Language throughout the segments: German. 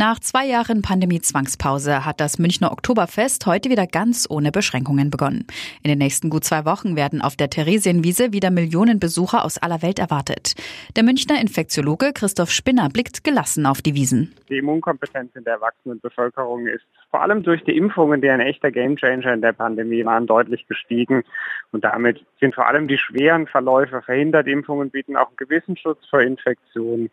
Nach zwei Jahren Pandemie-Zwangspause hat das Münchner Oktoberfest heute wieder ganz ohne Beschränkungen begonnen. In den nächsten gut zwei Wochen werden auf der Theresienwiese wieder Millionen Besucher aus aller Welt erwartet. Der Münchner Infektiologe Christoph Spinner blickt gelassen auf die Wiesen. Die Immunkompetenz in der erwachsenen Bevölkerung ist vor allem durch die Impfungen, die ein echter Gamechanger in der Pandemie waren, deutlich gestiegen. Und damit sind vor allem die schweren Verläufe verhindert. Impfungen bieten auch einen gewissen Schutz vor Infektionen.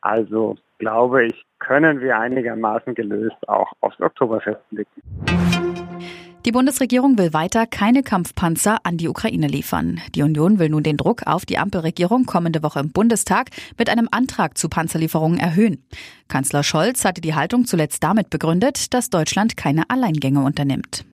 Also glaube ich, können wir einigermaßen gelöst auch aufs Oktoberfest blicken. Die Bundesregierung will weiter keine Kampfpanzer an die Ukraine liefern. Die Union will nun den Druck auf die Ampelregierung kommende Woche im Bundestag mit einem Antrag zu Panzerlieferungen erhöhen. Kanzler Scholz hatte die Haltung zuletzt damit begründet, dass Deutschland keine Alleingänge unternimmt.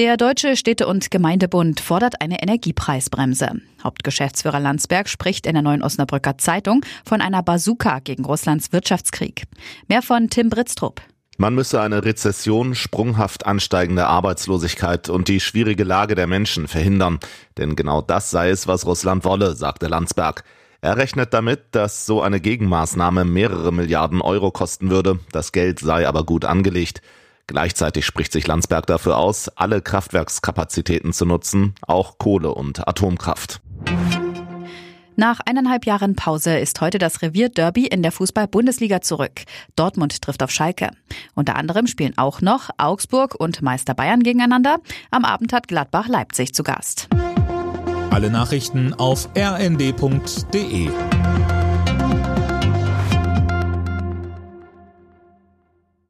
Der Deutsche Städte- und Gemeindebund fordert eine Energiepreisbremse. Hauptgeschäftsführer Landsberg spricht in der Neuen Osnabrücker Zeitung von einer Bazooka gegen Russlands Wirtschaftskrieg. Mehr von Tim Britztrup. Man müsse eine Rezession, sprunghaft ansteigende Arbeitslosigkeit und die schwierige Lage der Menschen verhindern. Denn genau das sei es, was Russland wolle, sagte Landsberg. Er rechnet damit, dass so eine Gegenmaßnahme mehrere Milliarden Euro kosten würde. Das Geld sei aber gut angelegt. Gleichzeitig spricht sich Landsberg dafür aus, alle Kraftwerkskapazitäten zu nutzen, auch Kohle- und Atomkraft. Nach eineinhalb Jahren Pause ist heute das Revierderby in der Fußball-Bundesliga zurück. Dortmund trifft auf Schalke. Unter anderem spielen auch noch Augsburg und Meister Bayern gegeneinander. Am Abend hat Gladbach Leipzig zu Gast. Alle Nachrichten auf rnd.de